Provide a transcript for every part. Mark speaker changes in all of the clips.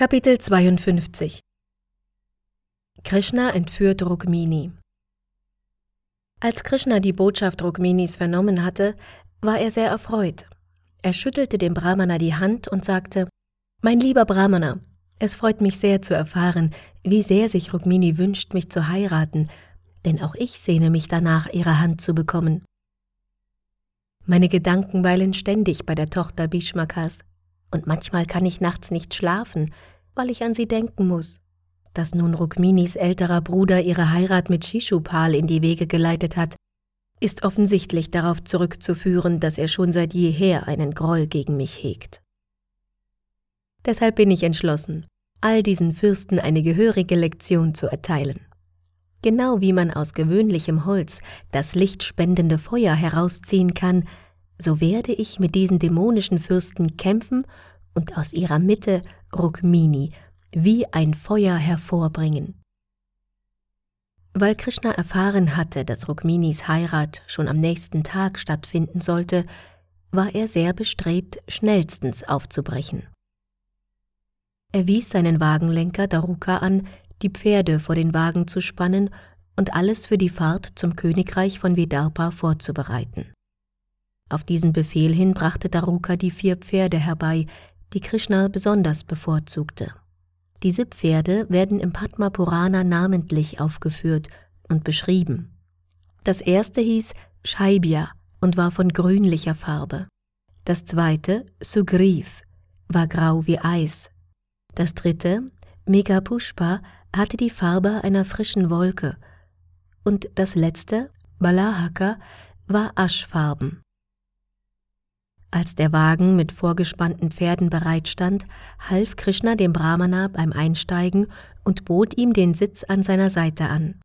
Speaker 1: Kapitel 52 Krishna entführt Rukmini Als Krishna die Botschaft Rukminis vernommen hatte, war er sehr erfreut. Er schüttelte dem Brahmana die Hand und sagte, Mein lieber Brahmana, es freut mich sehr zu erfahren, wie sehr sich Rukmini wünscht, mich zu heiraten, denn auch ich sehne mich danach, ihre Hand zu bekommen. Meine Gedanken weilen ständig bei der Tochter Bhishmakas, und manchmal kann ich nachts nicht schlafen, weil ich an sie denken muss. Dass nun Rukminis älterer Bruder ihre Heirat mit Shishupal in die Wege geleitet hat, ist offensichtlich darauf zurückzuführen, dass er schon seit jeher einen Groll gegen mich hegt. Deshalb bin ich entschlossen, all diesen Fürsten eine gehörige Lektion zu erteilen. Genau wie man aus gewöhnlichem Holz das lichtspendende Feuer herausziehen kann, so werde ich mit diesen dämonischen Fürsten kämpfen und aus ihrer Mitte Rukmini wie ein Feuer hervorbringen. Weil Krishna erfahren hatte, dass Rukminis Heirat schon am nächsten Tag stattfinden sollte, war er sehr bestrebt, schnellstens aufzubrechen. Er wies seinen Wagenlenker Daruka an, die Pferde vor den Wagen zu spannen und alles für die Fahrt zum Königreich von Vidarbha vorzubereiten. Auf diesen Befehl hin brachte Daruka die vier Pferde herbei, die Krishna besonders bevorzugte. Diese Pferde werden im Padma Purana namentlich aufgeführt und beschrieben. Das erste hieß Shaibya und war von grünlicher Farbe. Das zweite, Sugriv, war grau wie Eis. Das dritte, Megapushpa, hatte die Farbe einer frischen Wolke. Und das letzte, Balahaka, war aschfarben. Als der Wagen mit vorgespannten Pferden bereitstand, half Krishna dem Brahmana beim Einsteigen und bot ihm den Sitz an seiner Seite an.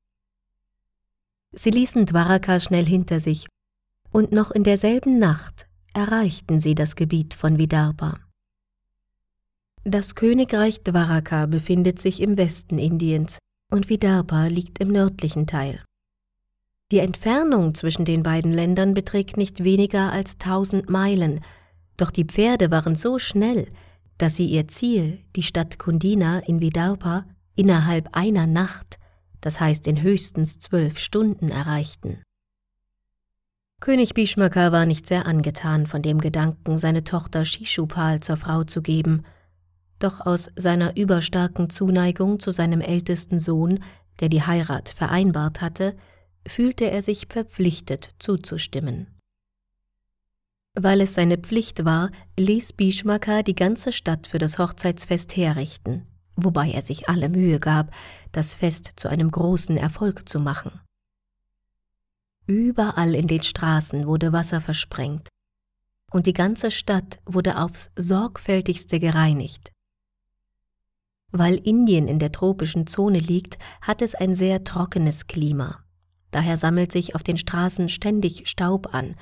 Speaker 1: Sie ließen Dwaraka schnell hinter sich, und noch in derselben Nacht erreichten sie das Gebiet von Vidarbha. Das Königreich Dwaraka befindet sich im Westen Indiens und Vidarbha liegt im nördlichen Teil. Die Entfernung zwischen den beiden Ländern beträgt nicht weniger als tausend Meilen, doch die Pferde waren so schnell, dass sie ihr Ziel, die Stadt Kundina in Vidarbha, innerhalb einer Nacht, das heißt in höchstens zwölf Stunden, erreichten. König Bhishmaka war nicht sehr angetan von dem Gedanken, seine Tochter Shishupal zur Frau zu geben, doch aus seiner überstarken Zuneigung zu seinem ältesten Sohn, der die Heirat vereinbart hatte, fühlte er sich verpflichtet zuzustimmen. Weil es seine Pflicht war, ließ Bhishmaka die ganze Stadt für das Hochzeitsfest herrichten, wobei er sich alle Mühe gab, das Fest zu einem großen Erfolg zu machen. Überall in den Straßen wurde Wasser versprengt, und die ganze Stadt wurde aufs sorgfältigste gereinigt. Weil Indien in der tropischen Zone liegt, hat es ein sehr trockenes Klima. Daher sammelt sich auf den Straßen ständig Staub an,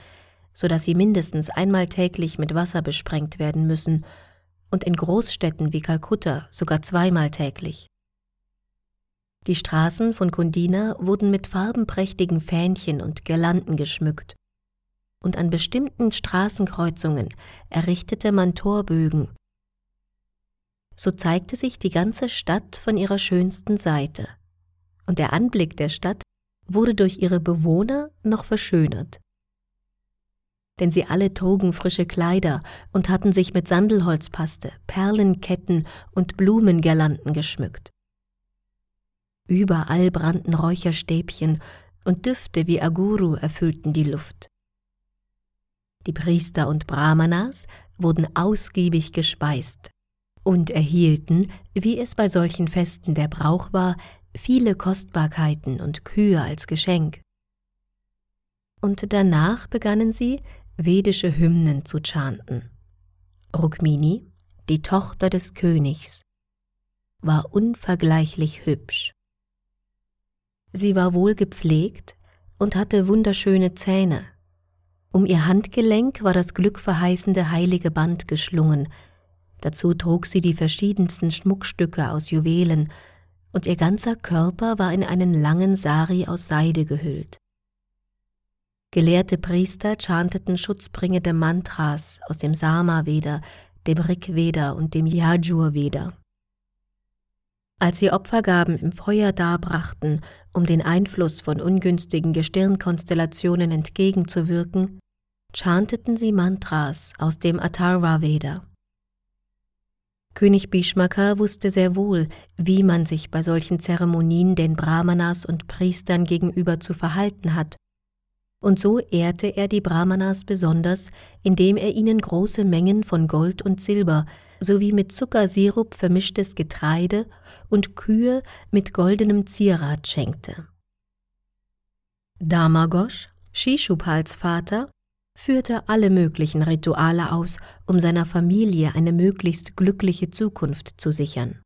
Speaker 1: so dass sie mindestens einmal täglich mit Wasser besprengt werden müssen und in Großstädten wie Kalkutta sogar zweimal täglich. Die Straßen von Kundina wurden mit farbenprächtigen Fähnchen und Girlanden geschmückt, und an bestimmten Straßenkreuzungen errichtete man Torbögen. So zeigte sich die ganze Stadt von ihrer schönsten Seite, und der Anblick der Stadt wurde durch ihre Bewohner noch verschönert. Denn sie alle trugen frische Kleider und hatten sich mit Sandelholzpaste, Perlenketten und Blumengirlanden geschmückt. Überall brannten Räucherstäbchen und Düfte wie Aguru erfüllten die Luft. Die Priester und Brahmanas wurden ausgiebig gespeist und erhielten, wie es bei solchen Festen der Brauch war, viele Kostbarkeiten und Kühe als Geschenk. Und danach begannen sie, vedische Hymnen zu chanten. Rukmini, die Tochter des Königs, war unvergleichlich hübsch. Sie war wohl gepflegt und hatte wunderschöne Zähne. Um ihr Handgelenk war das glückverheißende heilige Band geschlungen, dazu trug sie die verschiedensten Schmuckstücke aus Juwelen und ihr ganzer Körper war in einen langen Sari aus Seide gehüllt. Gelehrte Priester chanteten schutzbringende Mantras aus dem Sama-Veda, dem Rig-Veda und dem Yajur-Veda. Als sie Opfergaben im Feuer darbrachten, um den Einfluss von ungünstigen Gestirnkonstellationen entgegenzuwirken, chanteten sie Mantras aus dem Atharva Veda. König Bhishmaka wusste sehr wohl, wie man sich bei solchen Zeremonien den Brahmanas und Priestern gegenüber zu verhalten hat, und so ehrte er die Brahmanas besonders, indem er ihnen große Mengen von Gold und Silber sowie mit Zuckersirup vermischtes Getreide und Kühe mit goldenem Zierat schenkte. Damagosh, Shishupals Vater, führte alle möglichen Rituale aus, um seiner Familie eine möglichst glückliche Zukunft zu sichern.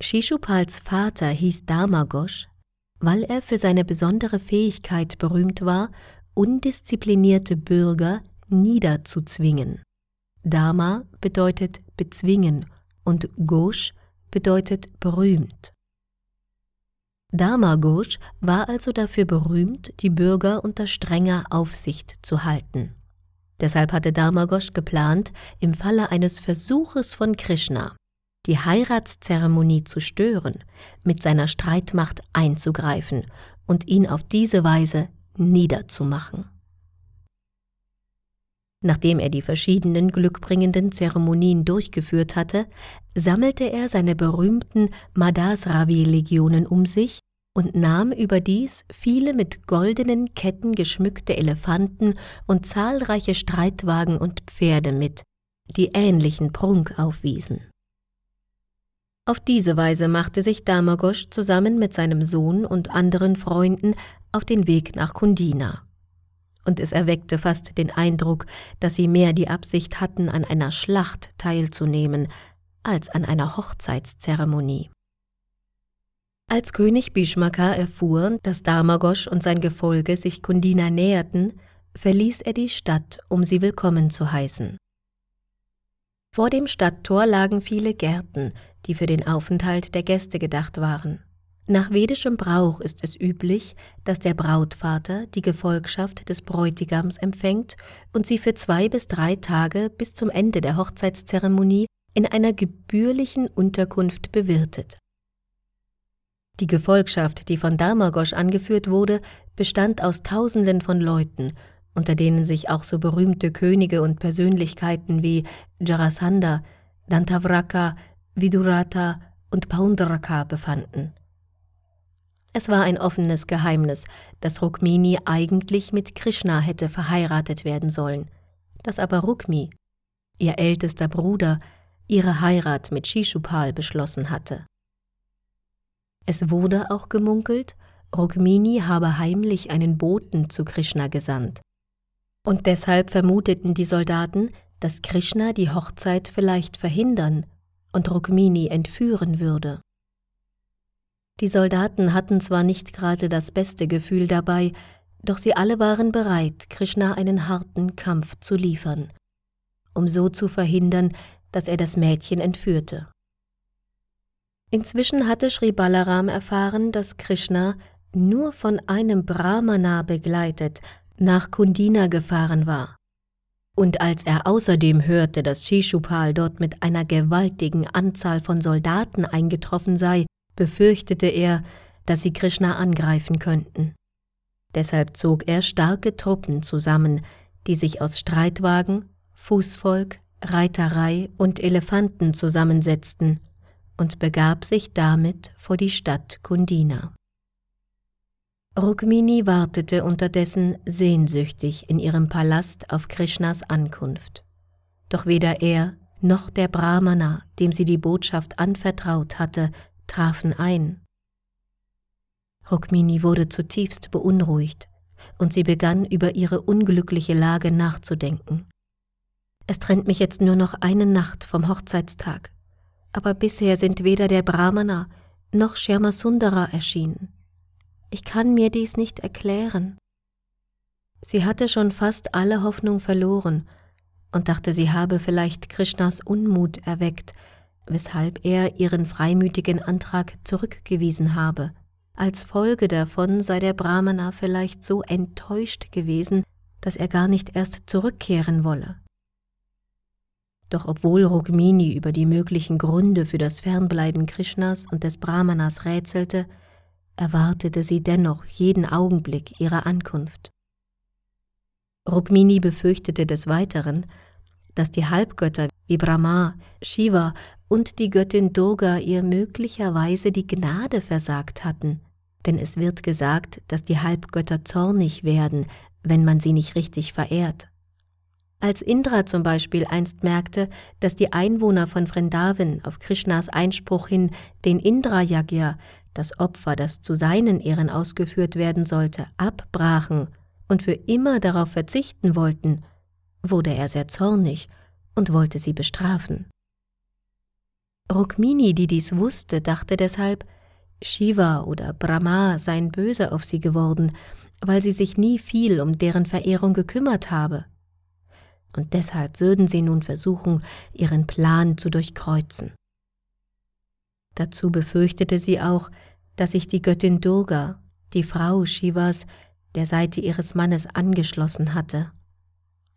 Speaker 1: Shishupals Vater hieß Dharmagosh, weil er für seine besondere Fähigkeit berühmt war, undisziplinierte Bürger niederzuzwingen. Dharma bedeutet bezwingen und Ghosh bedeutet berühmt. Dharma war also dafür berühmt, die Bürger unter strenger Aufsicht zu halten. Deshalb hatte Dharma geplant, im Falle eines Versuches von Krishna, die Heiratszeremonie zu stören, mit seiner Streitmacht einzugreifen und ihn auf diese Weise niederzumachen. Nachdem er die verschiedenen glückbringenden Zeremonien durchgeführt hatte, sammelte er seine berühmten Madasravi-Legionen um sich und nahm überdies viele mit goldenen Ketten geschmückte Elefanten und zahlreiche Streitwagen und Pferde mit, die ähnlichen Prunk aufwiesen. Auf diese Weise machte sich Damagosch zusammen mit seinem Sohn und anderen Freunden auf den Weg nach Kundina und es erweckte fast den Eindruck, dass sie mehr die Absicht hatten, an einer Schlacht teilzunehmen, als an einer Hochzeitszeremonie. Als König Bhishmaka erfuhr, dass Dharmagosch und sein Gefolge sich Kundina näherten, verließ er die Stadt, um sie willkommen zu heißen. Vor dem Stadttor lagen viele Gärten, die für den Aufenthalt der Gäste gedacht waren. Nach vedischem Brauch ist es üblich, dass der Brautvater die Gefolgschaft des Bräutigams empfängt und sie für zwei bis drei Tage bis zum Ende der Hochzeitszeremonie in einer gebührlichen Unterkunft bewirtet. Die Gefolgschaft, die von Dharmagosch angeführt wurde, bestand aus Tausenden von Leuten, unter denen sich auch so berühmte Könige und Persönlichkeiten wie Jarasandha, Dantavraka, Vidurata und Paundraka befanden. Es war ein offenes Geheimnis, dass Rukmini eigentlich mit Krishna hätte verheiratet werden sollen, dass aber Rukmi, ihr ältester Bruder, ihre Heirat mit Shishupal beschlossen hatte. Es wurde auch gemunkelt, Rukmini habe heimlich einen Boten zu Krishna gesandt. Und deshalb vermuteten die Soldaten, dass Krishna die Hochzeit vielleicht verhindern und Rukmini entführen würde. Die Soldaten hatten zwar nicht gerade das beste Gefühl dabei, doch sie alle waren bereit, Krishna einen harten Kampf zu liefern, um so zu verhindern, dass er das Mädchen entführte. Inzwischen hatte Sri Balaram erfahren, dass Krishna nur von einem Brahmana begleitet nach Kundina gefahren war. Und als er außerdem hörte, dass Shishupal dort mit einer gewaltigen Anzahl von Soldaten eingetroffen sei, befürchtete er, dass sie Krishna angreifen könnten. Deshalb zog er starke Truppen zusammen, die sich aus Streitwagen, Fußvolk, Reiterei und Elefanten zusammensetzten und begab sich damit vor die Stadt Kundina. Rukmini wartete unterdessen sehnsüchtig in ihrem Palast auf Krishnas Ankunft. Doch weder er noch der Brahmana, dem sie die Botschaft anvertraut hatte, trafen ein. Rukmini wurde zutiefst beunruhigt und sie begann über ihre unglückliche Lage nachzudenken. Es trennt mich jetzt nur noch eine Nacht vom Hochzeitstag, aber bisher sind weder der Brahmana noch Shyama erschienen. Ich kann mir dies nicht erklären. Sie hatte schon fast alle Hoffnung verloren und dachte, sie habe vielleicht Krishnas Unmut erweckt, weshalb er ihren freimütigen Antrag zurückgewiesen habe. Als Folge davon sei der Brahmana vielleicht so enttäuscht gewesen, dass er gar nicht erst zurückkehren wolle. Doch obwohl Rukmini über die möglichen Gründe für das Fernbleiben Krishnas und des Brahmanas rätselte, erwartete sie dennoch jeden Augenblick ihrer Ankunft. Rukmini befürchtete des Weiteren, dass die Halbgötter wie Brahma, Shiva und die Göttin Durga ihr möglicherweise die Gnade versagt hatten, denn es wird gesagt, dass die Halbgötter zornig werden, wenn man sie nicht richtig verehrt. Als Indra zum Beispiel einst merkte, dass die Einwohner von Vrindavan auf Krishnas Einspruch hin den Indra-Yagya, das Opfer, das zu seinen Ehren ausgeführt werden sollte, abbrachen und für immer darauf verzichten wollten, wurde er sehr zornig und wollte sie bestrafen. Rukmini, die dies wusste, dachte deshalb, Shiva oder Brahma seien böse auf sie geworden, weil sie sich nie viel um deren Verehrung gekümmert habe. Und deshalb würden sie nun versuchen, ihren Plan zu durchkreuzen. Dazu befürchtete sie auch, dass sich die Göttin Durga, die Frau Shivas, der Seite ihres Mannes angeschlossen hatte.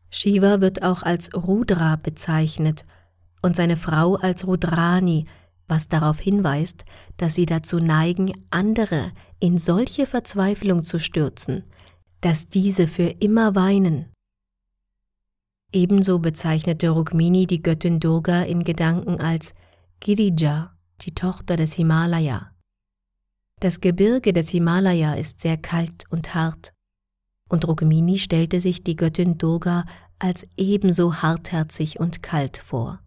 Speaker 1: Shiva wird auch als Rudra bezeichnet und seine Frau als Rudrani, was darauf hinweist, dass sie dazu neigen, andere in solche Verzweiflung zu stürzen, dass diese für immer weinen. Ebenso bezeichnete Rukmini die Göttin Durga in Gedanken als Girija, die Tochter des Himalaya. Das Gebirge des Himalaya ist sehr kalt und hart, und Rukmini stellte sich die Göttin Durga als ebenso hartherzig und kalt vor.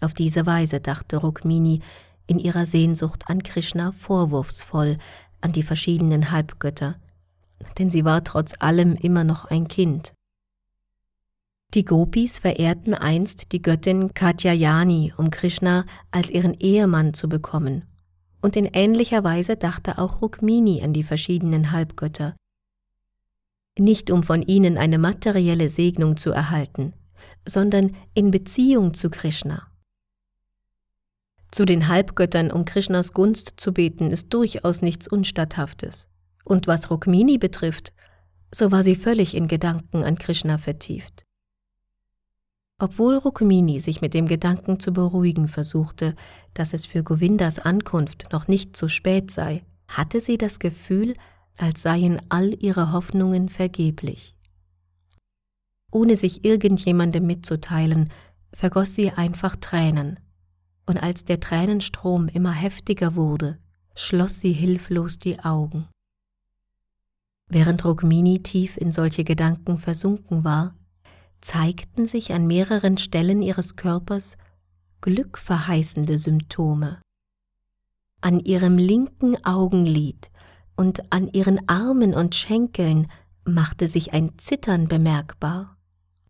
Speaker 1: Auf diese Weise dachte Rukmini in ihrer Sehnsucht an Krishna vorwurfsvoll an die verschiedenen Halbgötter, denn sie war trotz allem immer noch ein Kind. Die Gopis verehrten einst die Göttin Katyayani, um Krishna als ihren Ehemann zu bekommen, und in ähnlicher Weise dachte auch Rukmini an die verschiedenen Halbgötter, nicht um von ihnen eine materielle Segnung zu erhalten, sondern in Beziehung zu Krishna. Zu den Halbgöttern um Krishnas Gunst zu beten, ist durchaus nichts Unstatthaftes. Und was Rukmini betrifft, so war sie völlig in Gedanken an Krishna vertieft. Obwohl Rukmini sich mit dem Gedanken zu beruhigen versuchte, dass es für Govindas Ankunft noch nicht zu spät sei, hatte sie das Gefühl, als seien all ihre Hoffnungen vergeblich. Ohne sich irgendjemandem mitzuteilen, vergoss sie einfach Tränen, und als der Tränenstrom immer heftiger wurde, schloss sie hilflos die Augen. Während Rukmini tief in solche Gedanken versunken war, zeigten sich an mehreren Stellen ihres Körpers glückverheißende Symptome. An ihrem linken Augenlid und an ihren Armen und Schenkeln machte sich ein Zittern bemerkbar.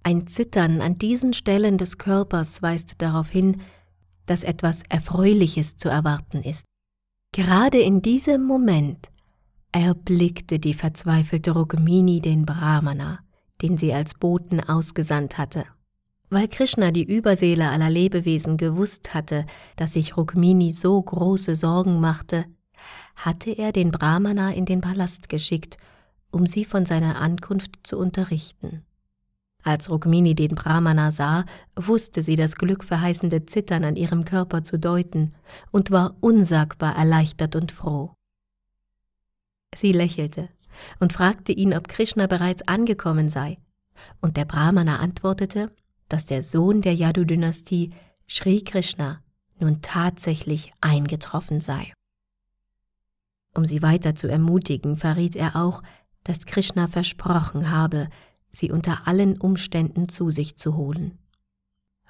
Speaker 1: Ein Zittern an diesen Stellen des Körpers weist darauf hin, dass etwas Erfreuliches zu erwarten ist. Gerade in diesem Moment erblickte die verzweifelte Rukmini den Brahmana, den sie als Boten ausgesandt hatte. Weil Krishna die Überseele aller Lebewesen gewusst hatte, dass sich Rukmini so große Sorgen machte, hatte er den Brahmana in den Palast geschickt, um sie von seiner Ankunft zu unterrichten. Als Rukmini den Brahmana sah, wusste sie das glückverheißende Zittern an ihrem Körper zu deuten und war unsagbar erleichtert und froh. Sie lächelte und fragte ihn, ob Krishna bereits angekommen sei, und der Brahmana antwortete, dass der Sohn der Yadu-Dynastie, Sri Krishna, nun tatsächlich eingetroffen sei. Um sie weiter zu ermutigen, verriet er auch, dass Krishna versprochen habe, sie unter allen Umständen zu sich zu holen.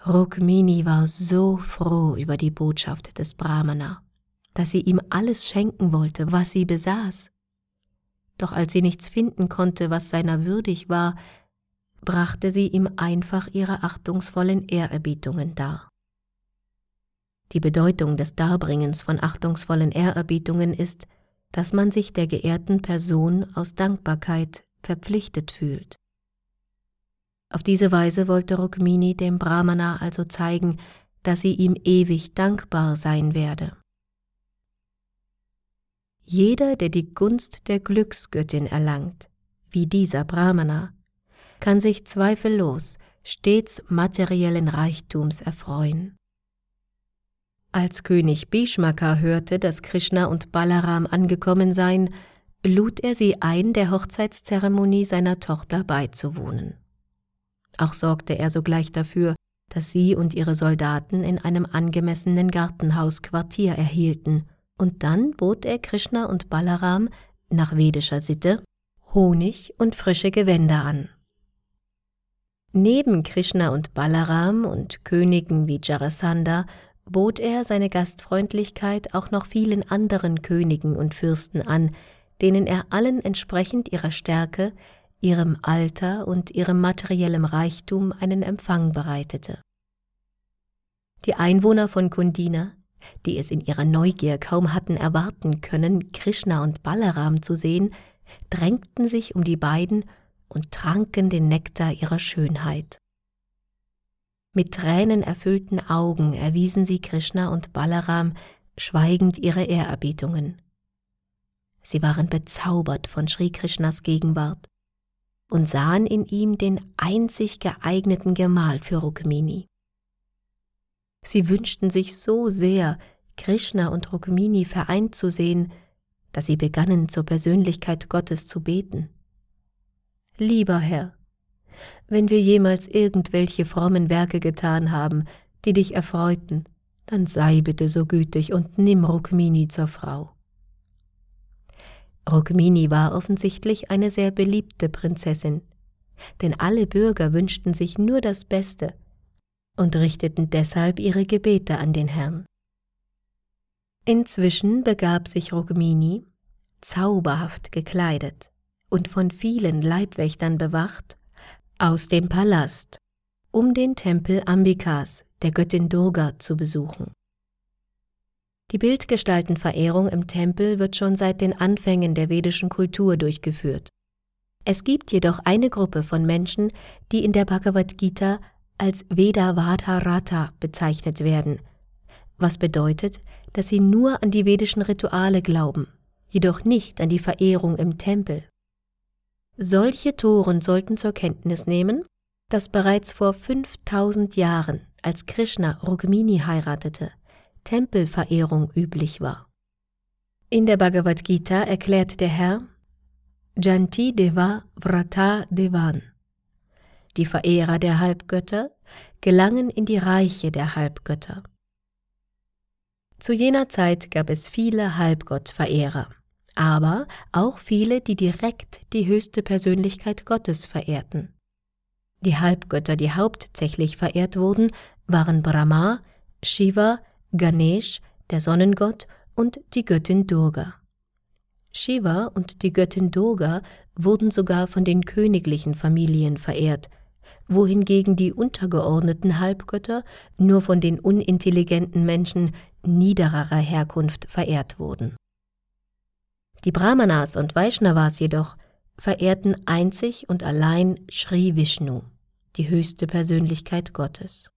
Speaker 1: Rukmini war so froh über die Botschaft des Brahmana, dass sie ihm alles schenken wollte, was sie besaß. Doch als sie nichts finden konnte, was seiner würdig war, brachte sie ihm einfach ihre achtungsvollen Ehrerbietungen dar. Die Bedeutung des Darbringens von achtungsvollen Ehrerbietungen ist, dass man sich der geehrten Person aus Dankbarkeit verpflichtet fühlt. Auf diese Weise wollte Rukmini dem Brahmana also zeigen, dass sie ihm ewig dankbar sein werde. Jeder, der die Gunst der Glücksgöttin erlangt, wie dieser Brahmana, kann sich zweifellos stets materiellen Reichtums erfreuen. Als König Bhishmaka hörte, dass Krishna und Balaram angekommen seien, lud er sie ein, der Hochzeitszeremonie seiner Tochter beizuwohnen. Auch sorgte er sogleich dafür, dass sie und ihre Soldaten in einem angemessenen Gartenhaus Quartier erhielten, und dann bot er Krishna und Balaram nach vedischer Sitte Honig und frische Gewänder an. Neben Krishna und Balaram und Königen wie Jarasandha bot er seine Gastfreundlichkeit auch noch vielen anderen Königen und Fürsten an, denen er allen entsprechend ihrer Stärke, ihrem Alter und ihrem materiellem Reichtum einen Empfang bereitete. Die Einwohner von Kundina, die es in ihrer Neugier kaum hatten erwarten können, Krishna und Balaram zu sehen, drängten sich um die beiden und tranken den Nektar ihrer Schönheit. Mit tränenerfüllten Augen erwiesen sie Krishna und Balaram schweigend ihre Ehrerbietungen. Sie waren bezaubert von Sri Krishnas Gegenwart und sahen in ihm den einzig geeigneten Gemahl für Rukmini. Sie wünschten sich so sehr, Krishna und Rukmini vereint zu sehen, dass sie begannen zur Persönlichkeit Gottes zu beten. Lieber Herr, wenn wir jemals irgendwelche frommen Werke getan haben, die dich erfreuten, dann sei bitte so gütig und nimm Rukmini zur Frau. Rukmini war offensichtlich eine sehr beliebte Prinzessin, denn alle Bürger wünschten sich nur das Beste und richteten deshalb ihre Gebete an den Herrn. Inzwischen begab sich Rukmini, zauberhaft gekleidet und von vielen Leibwächtern bewacht, aus dem Palast, um den Tempel Ambikas, der Göttin Durga, zu besuchen. Die Bildgestaltenverehrung im Tempel wird schon seit den Anfängen der vedischen Kultur durchgeführt. Es gibt jedoch eine Gruppe von Menschen, die in der Bhagavad Gita als Vedavadharata bezeichnet werden, was bedeutet, dass sie nur an die vedischen Rituale glauben, jedoch nicht an die Verehrung im Tempel. Solche Toren sollten zur Kenntnis nehmen, dass bereits vor 5000 Jahren, als Krishna Rukmini heiratete, Tempelverehrung üblich war. In der Bhagavad Gita erklärt der Herr Janti Deva Vrata Devan. Die Verehrer der Halbgötter gelangen in die Reiche der Halbgötter. Zu jener Zeit gab es viele Halbgottverehrer aber auch viele, die direkt die höchste Persönlichkeit Gottes verehrten. Die Halbgötter, die hauptsächlich verehrt wurden, waren Brahma, Shiva, Ganesh, der Sonnengott und die Göttin Durga. Shiva und die Göttin Durga wurden sogar von den königlichen Familien verehrt, wohingegen die untergeordneten Halbgötter nur von den unintelligenten Menschen niedererer Herkunft verehrt wurden. Die Brahmanas und Vaishnavas jedoch verehrten einzig und allein Sri Vishnu, die höchste Persönlichkeit Gottes.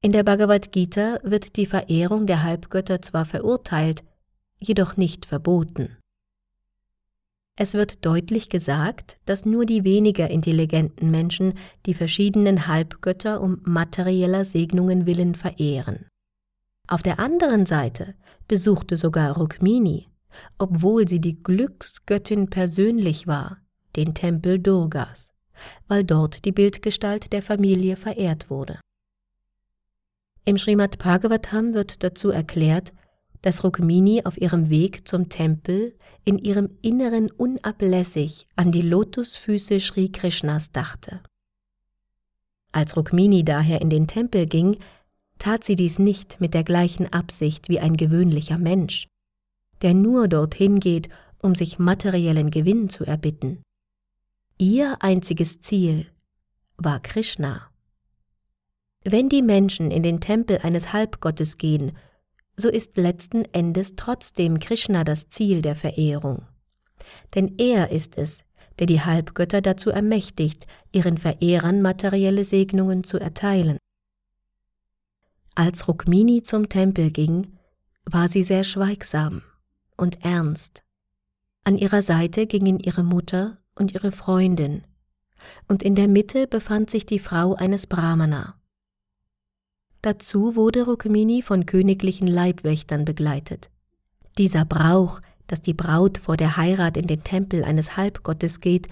Speaker 1: In der Bhagavad Gita wird die Verehrung der Halbgötter zwar verurteilt, jedoch nicht verboten. Es wird deutlich gesagt, dass nur die weniger intelligenten Menschen die verschiedenen Halbgötter um materieller Segnungen willen verehren. Auf der anderen Seite besuchte sogar Rukmini obwohl sie die Glücksgöttin persönlich war, den Tempel Durgas, weil dort die Bildgestalt der Familie verehrt wurde. Im Srimad Bhagavatam wird dazu erklärt, dass Rukmini auf ihrem Weg zum Tempel in ihrem Inneren unablässig an die Lotusfüße Sri Krishnas dachte. Als Rukmini daher in den Tempel ging, tat sie dies nicht mit der gleichen Absicht wie ein gewöhnlicher Mensch, der nur dorthin geht, um sich materiellen Gewinn zu erbitten. Ihr einziges Ziel war Krishna. Wenn die Menschen in den Tempel eines Halbgottes gehen, so ist letzten Endes trotzdem Krishna das Ziel der Verehrung. Denn er ist es, der die Halbgötter dazu ermächtigt, ihren Verehrern materielle Segnungen zu erteilen. Als Rukmini zum Tempel ging, war sie sehr schweigsam und ernst. An ihrer Seite gingen ihre Mutter und ihre Freundin, und in der Mitte befand sich die Frau eines Brahmana. Dazu wurde Rukmini von königlichen Leibwächtern begleitet. Dieser Brauch, dass die Braut vor der Heirat in den Tempel eines Halbgottes geht,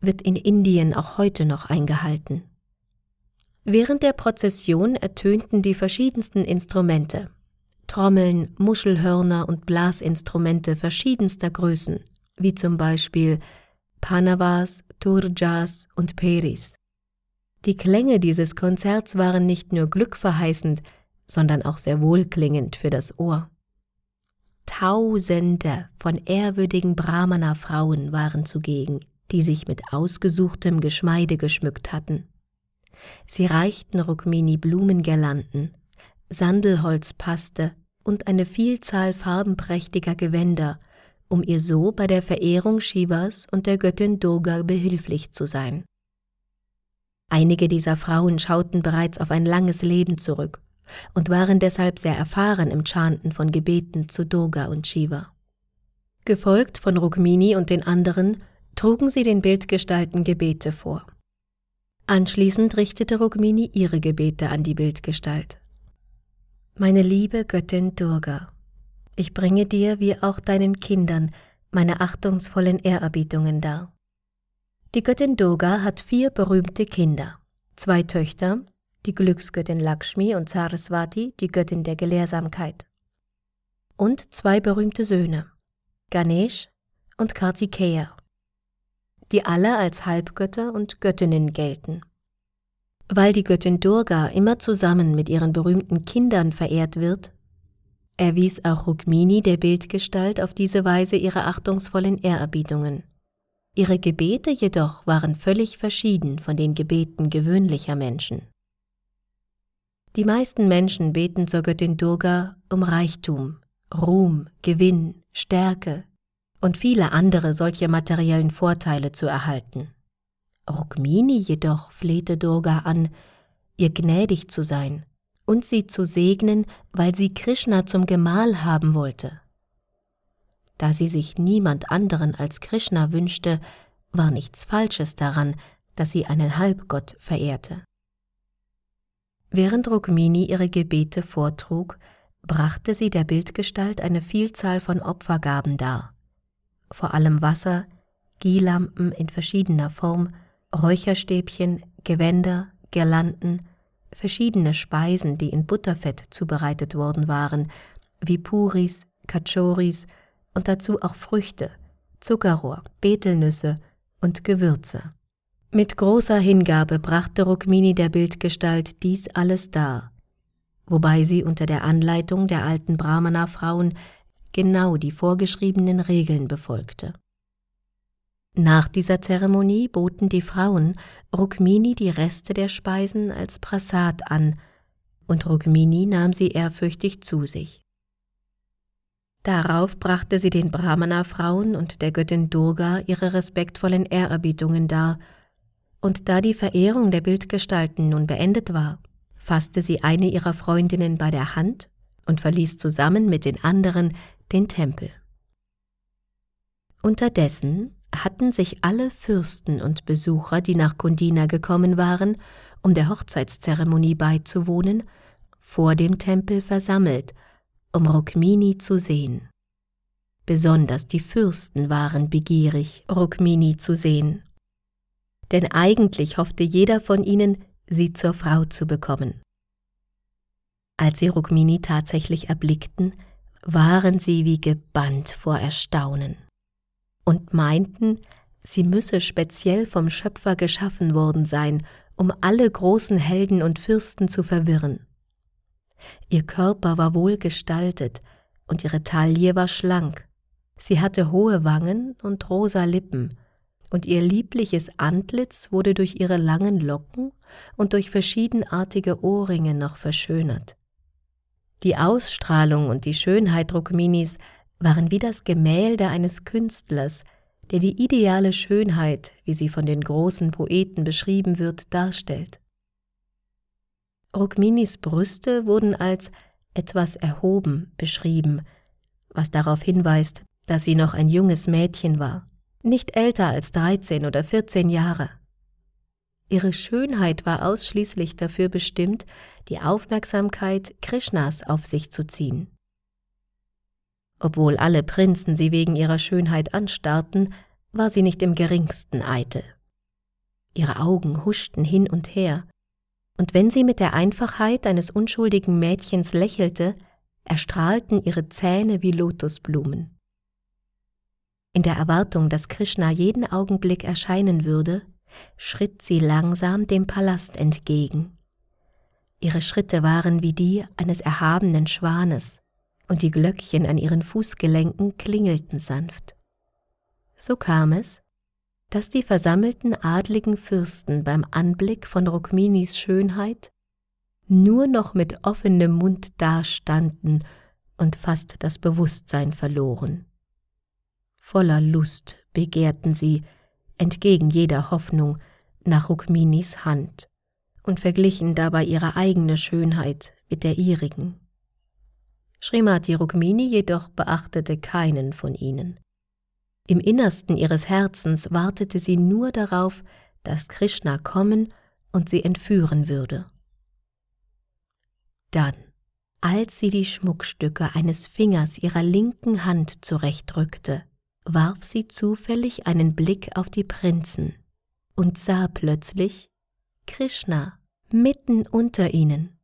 Speaker 1: wird in Indien auch heute noch eingehalten. Während der Prozession ertönten die verschiedensten Instrumente. Trommeln, Muschelhörner und Blasinstrumente verschiedenster Größen, wie zum Beispiel Panavas, Turjas und Peris. Die Klänge dieses Konzerts waren nicht nur glückverheißend, sondern auch sehr wohlklingend für das Ohr. Tausende von ehrwürdigen Brahmana-Frauen waren zugegen, die sich mit ausgesuchtem Geschmeide geschmückt hatten. Sie reichten Rukmini Blumengirlanden, Sandelholzpaste und eine Vielzahl farbenprächtiger Gewänder, um ihr so bei der Verehrung Shivas und der Göttin Durga behilflich zu sein. Einige dieser Frauen schauten bereits auf ein langes Leben zurück und waren deshalb sehr erfahren im Chanten von Gebeten zu Durga und Shiva. Gefolgt von Rukmini und den anderen trugen sie den Bildgestalten Gebete vor. Anschließend richtete Rukmini ihre Gebete an die Bildgestalt. Meine liebe Göttin Durga, ich bringe dir wie auch deinen Kindern meine achtungsvollen Ehrerbietungen dar. Die Göttin Durga hat vier berühmte Kinder, zwei Töchter, die Glücksgöttin Lakshmi und Saraswati, die Göttin der Gelehrsamkeit, und zwei berühmte Söhne, Ganesh und Kartikeya die alle als Halbgötter und Göttinnen gelten. Weil die Göttin Durga immer zusammen mit ihren berühmten Kindern verehrt wird, erwies auch Rukmini der Bildgestalt auf diese Weise ihre achtungsvollen Ehrerbietungen. Ihre Gebete jedoch waren völlig verschieden von den Gebeten gewöhnlicher Menschen. Die meisten Menschen beten zur Göttin Durga um Reichtum, Ruhm, Gewinn, Stärke, und viele andere solche materiellen Vorteile zu erhalten. Rukmini jedoch flehte Durga an, ihr gnädig zu sein und sie zu segnen, weil sie Krishna zum Gemahl haben wollte. Da sie sich niemand anderen als Krishna wünschte, war nichts Falsches daran, dass sie einen Halbgott verehrte. Während Rukmini ihre Gebete vortrug, brachte sie der Bildgestalt eine Vielzahl von Opfergaben dar vor allem Wasser, Gielampen in verschiedener Form, Räucherstäbchen, Gewänder, Girlanden, verschiedene Speisen, die in Butterfett zubereitet worden waren, wie Puris, Kachoris und dazu auch Früchte, Zuckerrohr, Betelnüsse und Gewürze. Mit großer Hingabe brachte Rukmini der Bildgestalt dies alles dar, wobei sie unter der Anleitung der alten Brahmana-Frauen genau die vorgeschriebenen Regeln befolgte. Nach dieser Zeremonie boten die Frauen Rukmini die Reste der Speisen als Prasad an, und Rukmini nahm sie ehrfürchtig zu sich. Darauf brachte sie den Brahmana-Frauen und der Göttin Durga ihre respektvollen Ehrerbietungen dar, und da die Verehrung der Bildgestalten nun beendet war, fasste sie eine ihrer Freundinnen bei der Hand und verließ zusammen mit den anderen den Tempel. Unterdessen hatten sich alle Fürsten und Besucher, die nach Kundina gekommen waren, um der Hochzeitszeremonie beizuwohnen, vor dem Tempel versammelt, um Rukmini zu sehen. Besonders die Fürsten waren begierig, Rukmini zu sehen. Denn eigentlich hoffte jeder von ihnen, sie zur Frau zu bekommen. Als sie Rukmini tatsächlich erblickten, waren sie wie gebannt vor Erstaunen und meinten, sie müsse speziell vom Schöpfer geschaffen worden sein, um alle großen Helden und Fürsten zu verwirren. Ihr Körper war wohlgestaltet und ihre Taille war schlank. Sie hatte hohe Wangen und rosa Lippen, und ihr liebliches Antlitz wurde durch ihre langen Locken und durch verschiedenartige Ohrringe noch verschönert. Die Ausstrahlung und die Schönheit Rukminis waren wie das Gemälde eines Künstlers, der die ideale Schönheit, wie sie von den großen Poeten beschrieben wird, darstellt. Rukminis Brüste wurden als etwas erhoben beschrieben, was darauf hinweist, dass sie noch ein junges Mädchen war, nicht älter als 13 oder 14 Jahre. Ihre Schönheit war ausschließlich dafür bestimmt, die Aufmerksamkeit Krishnas auf sich zu ziehen. Obwohl alle Prinzen sie wegen ihrer Schönheit anstarrten, war sie nicht im geringsten eitel. Ihre Augen huschten hin und her, und wenn sie mit der Einfachheit eines unschuldigen Mädchens lächelte, erstrahlten ihre Zähne wie Lotusblumen. In der Erwartung, dass Krishna jeden Augenblick erscheinen würde, schritt sie langsam dem Palast entgegen. Ihre Schritte waren wie die eines erhabenen Schwanes, und die Glöckchen an ihren Fußgelenken klingelten sanft. So kam es, dass die versammelten adligen Fürsten beim Anblick von Rukminis Schönheit nur noch mit offenem Mund dastanden und fast das Bewusstsein verloren. Voller Lust begehrten sie, entgegen jeder Hoffnung, nach Rukminis Hand und verglichen dabei ihre eigene Schönheit mit der ihrigen. Srimati Rukmini jedoch beachtete keinen von ihnen. Im Innersten ihres Herzens wartete sie nur darauf, dass Krishna kommen und sie entführen würde. Dann, als sie die Schmuckstücke eines Fingers ihrer linken Hand zurechtrückte, warf sie zufällig einen Blick auf die Prinzen und sah plötzlich Krishna mitten unter ihnen.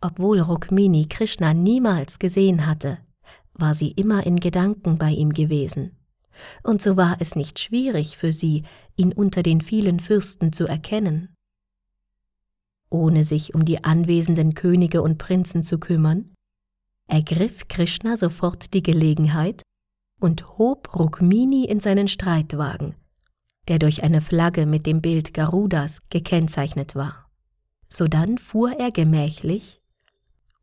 Speaker 1: Obwohl Rukmini Krishna niemals gesehen hatte, war sie immer in Gedanken bei ihm gewesen. Und so war es nicht schwierig für sie, ihn unter den vielen Fürsten zu erkennen. Ohne sich um die anwesenden Könige und Prinzen zu kümmern, ergriff Krishna sofort die Gelegenheit und hob Rukmini in seinen Streitwagen, der durch eine Flagge mit dem Bild Garudas gekennzeichnet war. Sodann fuhr er gemächlich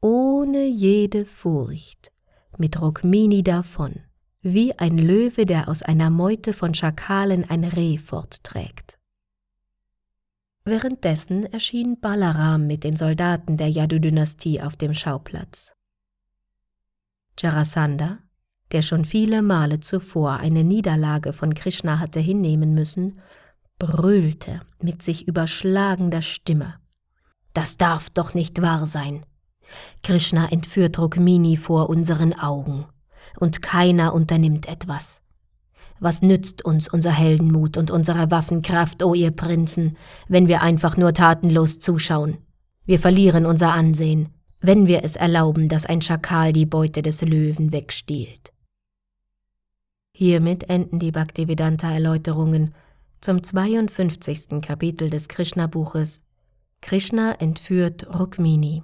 Speaker 1: ohne jede Furcht, mit Rukmini davon, wie ein Löwe, der aus einer Meute von Schakalen ein Reh fortträgt. Währenddessen erschien Balaram mit den Soldaten der Yadu-Dynastie auf dem Schauplatz. Jarasandha, der schon viele Male zuvor eine Niederlage von Krishna hatte hinnehmen müssen, brüllte mit sich überschlagender Stimme. Das darf doch nicht wahr sein. Krishna entführt Rukmini vor unseren Augen, und keiner unternimmt etwas. Was nützt uns unser Heldenmut und unsere Waffenkraft, o oh ihr Prinzen, wenn wir einfach nur tatenlos zuschauen? Wir verlieren unser Ansehen, wenn wir es erlauben, dass ein Schakal die Beute des Löwen wegstiehlt. Hiermit enden die Bhaktivedanta-Erläuterungen zum 52. Kapitel des Krishna-Buches Krishna entführt Rukmini.